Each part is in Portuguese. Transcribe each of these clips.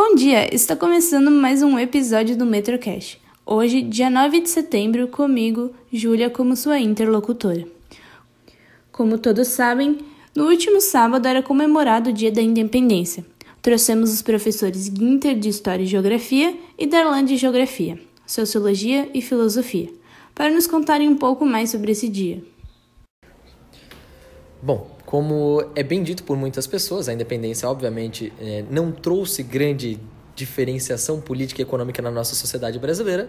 Bom dia, está começando mais um episódio do Metrocast. Hoje, dia 9 de setembro, comigo, Júlia, como sua interlocutora. Como todos sabem, no último sábado era comemorado o Dia da Independência. Trouxemos os professores Guinter de História e Geografia e Darlan de Geografia, Sociologia e Filosofia, para nos contarem um pouco mais sobre esse dia. Bom, como é bem dito por muitas pessoas, a independência, obviamente, é, não trouxe grande diferenciação política e econômica na nossa sociedade brasileira.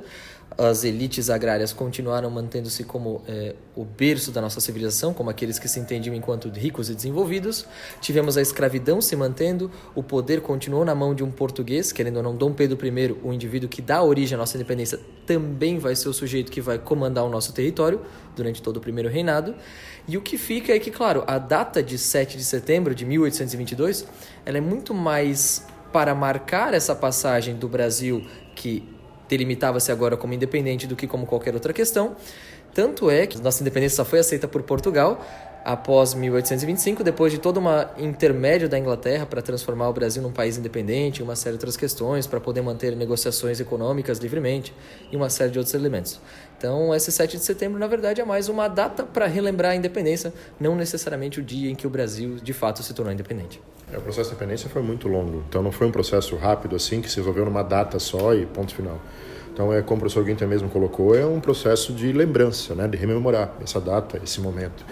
As elites agrárias continuaram mantendo-se como é, o berço da nossa civilização, como aqueles que se entendiam enquanto ricos e desenvolvidos. Tivemos a escravidão se mantendo, o poder continuou na mão de um português, querendo ou não, Dom Pedro I, o indivíduo que dá origem à nossa independência, também vai ser o sujeito que vai comandar o nosso território durante todo o primeiro reinado. E o que fica é que, claro, a data de 7 de setembro de 1822 ela é muito mais para marcar essa passagem do Brasil, que delimitava-se agora como independente, do que como qualquer outra questão. Tanto é que nossa independência só foi aceita por Portugal após 1825, depois de todo um intermédio da Inglaterra para transformar o Brasil num país independente, uma série de outras questões, para poder manter negociações econômicas livremente e uma série de outros elementos. Então, esse 7 de setembro, na verdade, é mais uma data para relembrar a independência, não necessariamente o dia em que o Brasil de fato se tornou independente. É, o processo de independência foi muito longo, então não foi um processo rápido assim que se resolveu numa data só e ponto final. Então, é como o professor Guinter mesmo colocou, é um processo de lembrança, né, de rememorar essa data, esse momento.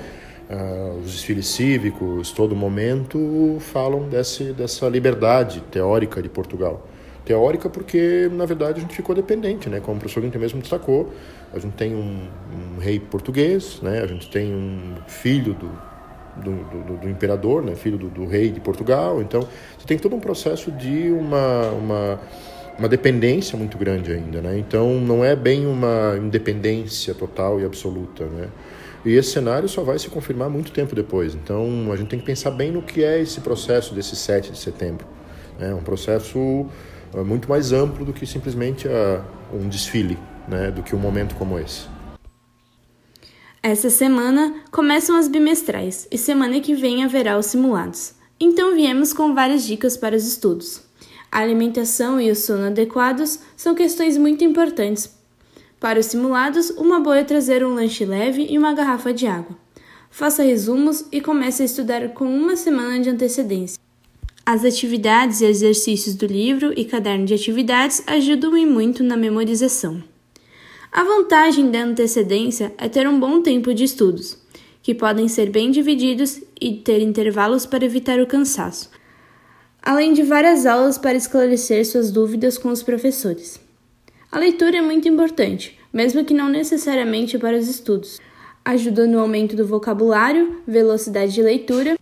Uh, os desfiles cívicos, todo momento falam desse, dessa liberdade teórica de Portugal. Teórica porque, na verdade, a gente ficou dependente, né? como o professor Guinter mesmo destacou. A gente tem um, um rei português, né? a gente tem um filho do, do, do, do imperador, né, filho do, do, rei de Portugal. Então, você tem todo um processo de uma, uma, uma dependência muito grande ainda. Né? Então, não é bem uma independência total e absoluta. Né? E esse cenário só vai se confirmar muito tempo depois. Então, a gente tem que pensar bem no que é esse processo desse 7 de setembro. É um processo eh, muito mais amplo do que simplesmente uh, um desfile, né, do que um momento como esse. Essa semana começam as bimestrais e semana que vem haverá os simulados. Então viemos com várias dicas para os estudos. A alimentação e o sono adequados são questões muito importantes. Para os simulados, uma boa é trazer um lanche leve e uma garrafa de água. Faça resumos e comece a estudar com uma semana de antecedência. As atividades e exercícios do livro e caderno de atividades ajudam muito na memorização. A vantagem da antecedência é ter um bom tempo de estudos, que podem ser bem divididos e ter intervalos para evitar o cansaço, além de várias aulas para esclarecer suas dúvidas com os professores. A leitura é muito importante, mesmo que não necessariamente para os estudos. Ajuda no aumento do vocabulário, velocidade de leitura,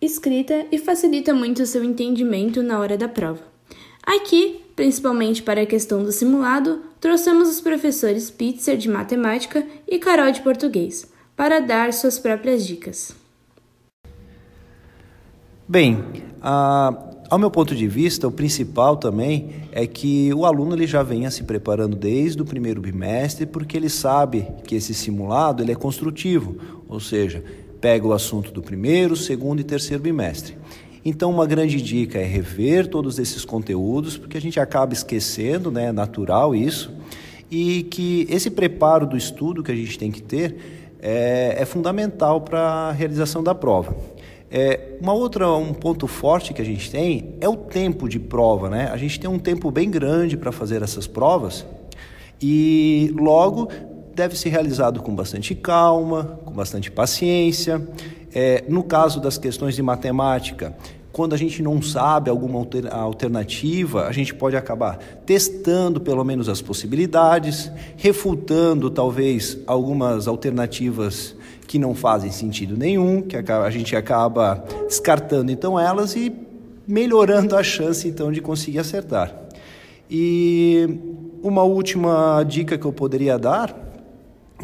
escrita e facilita muito o seu entendimento na hora da prova. Aqui, principalmente para a questão do simulado, trouxemos os professores Pitzer de matemática e Carol de português para dar suas próprias dicas. Bem, a, ao meu ponto de vista, o principal também é que o aluno ele já venha se preparando desde o primeiro bimestre, porque ele sabe que esse simulado ele é construtivo, ou seja, pega o assunto do primeiro, segundo e terceiro bimestre. Então, uma grande dica é rever todos esses conteúdos, porque a gente acaba esquecendo, né? É natural isso, e que esse preparo do estudo que a gente tem que ter é, é fundamental para a realização da prova. É, uma outra, um ponto forte que a gente tem é o tempo de prova, né? A gente tem um tempo bem grande para fazer essas provas e logo deve ser realizado com bastante calma, com bastante paciência. É, no caso das questões de matemática, quando a gente não sabe alguma alternativa, a gente pode acabar testando pelo menos as possibilidades, refutando talvez algumas alternativas que não fazem sentido nenhum, que a gente acaba descartando então elas e melhorando a chance então de conseguir acertar. E uma última dica que eu poderia dar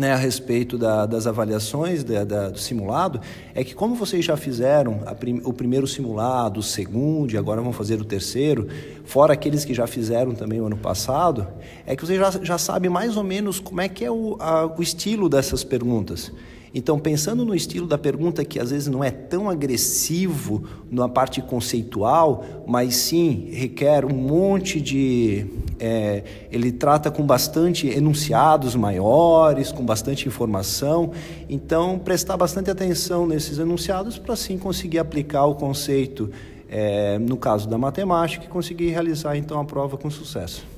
né, a respeito da, das avaliações da, da, do simulado é que, como vocês já fizeram prim, o primeiro simulado, o segundo e agora vão fazer o terceiro, fora aqueles que já fizeram também o ano passado, é que vocês já, já sabem mais ou menos como é que é o, a, o estilo dessas perguntas. Então, pensando no estilo da pergunta que às vezes não é tão agressivo na parte conceitual, mas sim requer um monte de. É, ele trata com bastante enunciados maiores, com bastante informação. Então, prestar bastante atenção nesses enunciados para assim conseguir aplicar o conceito, é, no caso da matemática, e conseguir realizar então a prova com sucesso.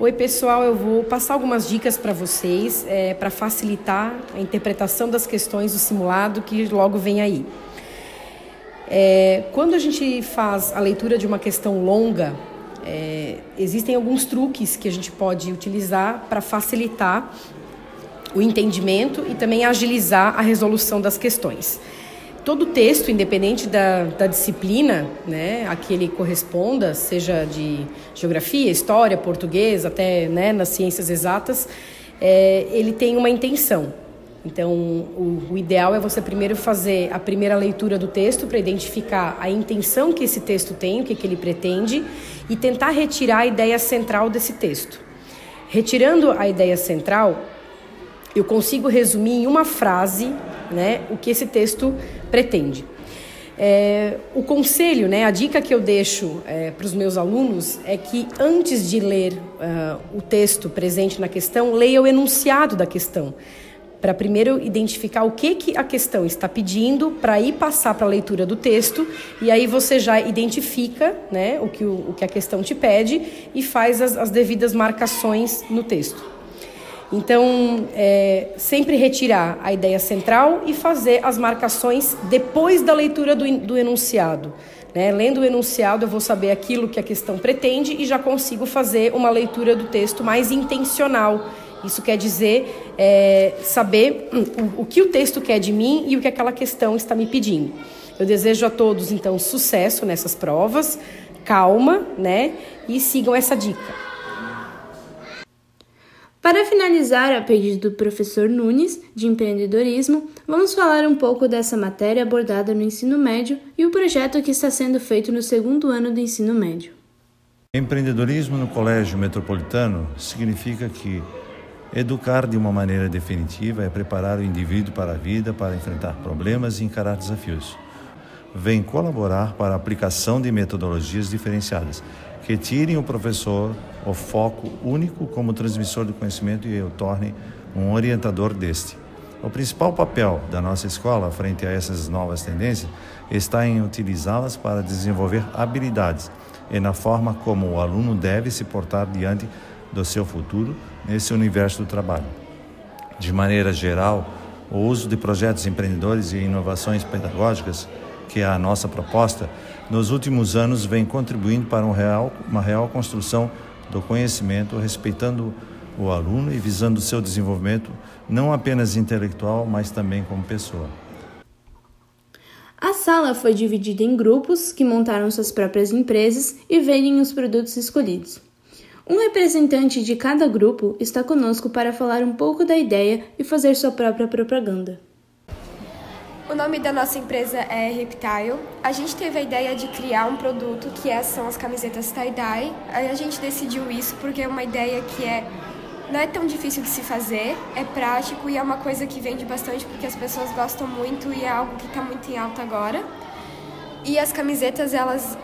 Oi, pessoal, eu vou passar algumas dicas para vocês é, para facilitar a interpretação das questões do simulado que logo vem aí. É, quando a gente faz a leitura de uma questão longa, é, existem alguns truques que a gente pode utilizar para facilitar o entendimento e também agilizar a resolução das questões todo texto, independente da, da disciplina né, a que ele corresponda, seja de geografia, história, português, até né, nas ciências exatas, é, ele tem uma intenção. Então, o, o, ideal é você primeiro fazer a primeira leitura do texto para identificar a intenção que esse texto tem, o que, que ele pretende, e tentar retirar a ideia central desse texto. Retirando a ideia central, eu consigo resumir em uma frase né, o que esse texto pretende. É, o conselho, né, a dica que eu deixo é, para os meus alunos é que antes de ler uh, o texto presente na questão, leia o enunciado da questão, para primeiro identificar o que, que a questão está pedindo, para ir passar para a leitura do texto, e aí você já identifica né, o, que o, o que a questão te pede e faz as, as devidas marcações no texto. Então, é, sempre retirar a ideia central e fazer as marcações depois da leitura do, do enunciado. Né? Lendo o enunciado, eu vou saber aquilo que a questão pretende e já consigo fazer uma leitura do texto mais intencional. Isso quer dizer é, saber o, o que o texto quer de mim e o que aquela questão está me pedindo. Eu desejo a todos, então, sucesso nessas provas, calma, né? E sigam essa dica. Para finalizar, a pedido do professor Nunes, de empreendedorismo, vamos falar um pouco dessa matéria abordada no ensino médio e o projeto que está sendo feito no segundo ano do ensino médio. Empreendedorismo no Colégio Metropolitano significa que educar de uma maneira definitiva é preparar o indivíduo para a vida, para enfrentar problemas e encarar desafios. Vem colaborar para a aplicação de metodologias diferenciadas que tirem o professor o foco único como transmissor do conhecimento e o tornem um orientador deste. O principal papel da nossa escola frente a essas novas tendências está em utilizá-las para desenvolver habilidades e na forma como o aluno deve se portar diante do seu futuro nesse universo do trabalho. De maneira geral, o uso de projetos empreendedores e inovações pedagógicas, que é a nossa proposta, nos últimos anos vem contribuindo para um real, uma real construção do conhecimento, respeitando o aluno e visando seu desenvolvimento não apenas intelectual, mas também como pessoa. A sala foi dividida em grupos que montaram suas próprias empresas e vendem os produtos escolhidos. Um representante de cada grupo está conosco para falar um pouco da ideia e fazer sua própria propaganda. O nome da nossa empresa é Reptile. A gente teve a ideia de criar um produto que é, são as camisetas tie-dye. A gente decidiu isso porque é uma ideia que é não é tão difícil de se fazer, é prático e é uma coisa que vende bastante porque as pessoas gostam muito e é algo que está muito em alta agora. E as camisetas elas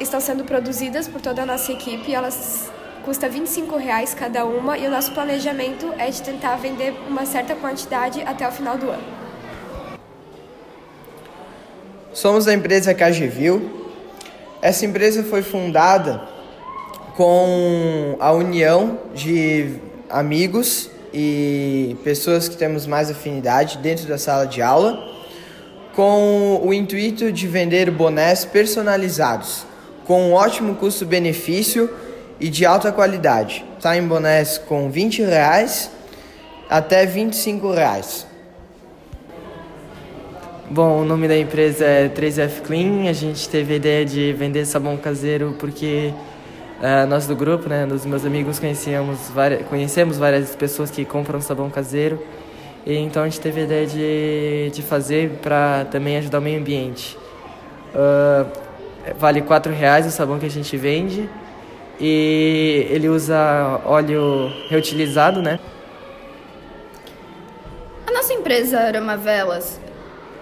estão sendo produzidas por toda a nossa equipe, elas custa 25 reais cada uma e o nosso planejamento é de tentar vender uma certa quantidade até o final do ano. Somos da empresa Cagevil. Essa empresa foi fundada com a união de amigos e pessoas que temos mais afinidade dentro da sala de aula, com o intuito de vender bonés personalizados, com um ótimo custo-benefício e de alta qualidade. Tá em bonés com 20 reais até 25 reais. Bom, o nome da empresa é 3F Clean. A gente teve a ideia de vender sabão caseiro porque uh, nós do grupo, né, dos meus amigos, conhecíamos várias, conhecemos várias pessoas que compram sabão caseiro. E então a gente teve a ideia de, de fazer para também ajudar o meio ambiente. Uh, vale R$ reais o sabão que a gente vende e ele usa óleo reutilizado, né? nossa empresa Aroma Velas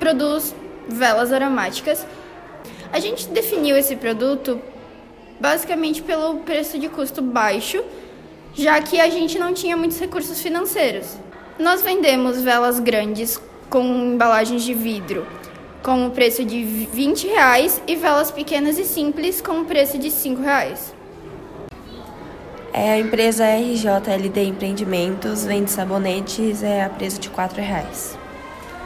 produz velas aromáticas. A gente definiu esse produto basicamente pelo preço de custo baixo, já que a gente não tinha muitos recursos financeiros. Nós vendemos velas grandes com embalagens de vidro com o preço de 20 reais e velas pequenas e simples com o preço de 5 reais. É, a empresa RJLD Empreendimentos vende sabonetes é, a preço de R$ 4,00.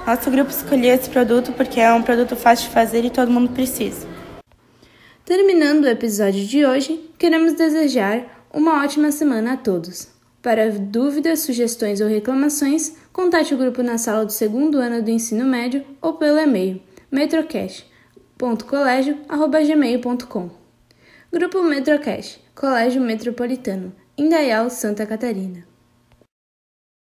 Nosso grupo escolheu esse produto porque é um produto fácil de fazer e todo mundo precisa. Terminando o episódio de hoje, queremos desejar uma ótima semana a todos. Para dúvidas, sugestões ou reclamações, contate o grupo na sala do segundo ano do ensino médio ou pelo e-mail metrocast.colégio.gmail.com Grupo Metrocast Colégio Metropolitano, Indaial, Santa Catarina.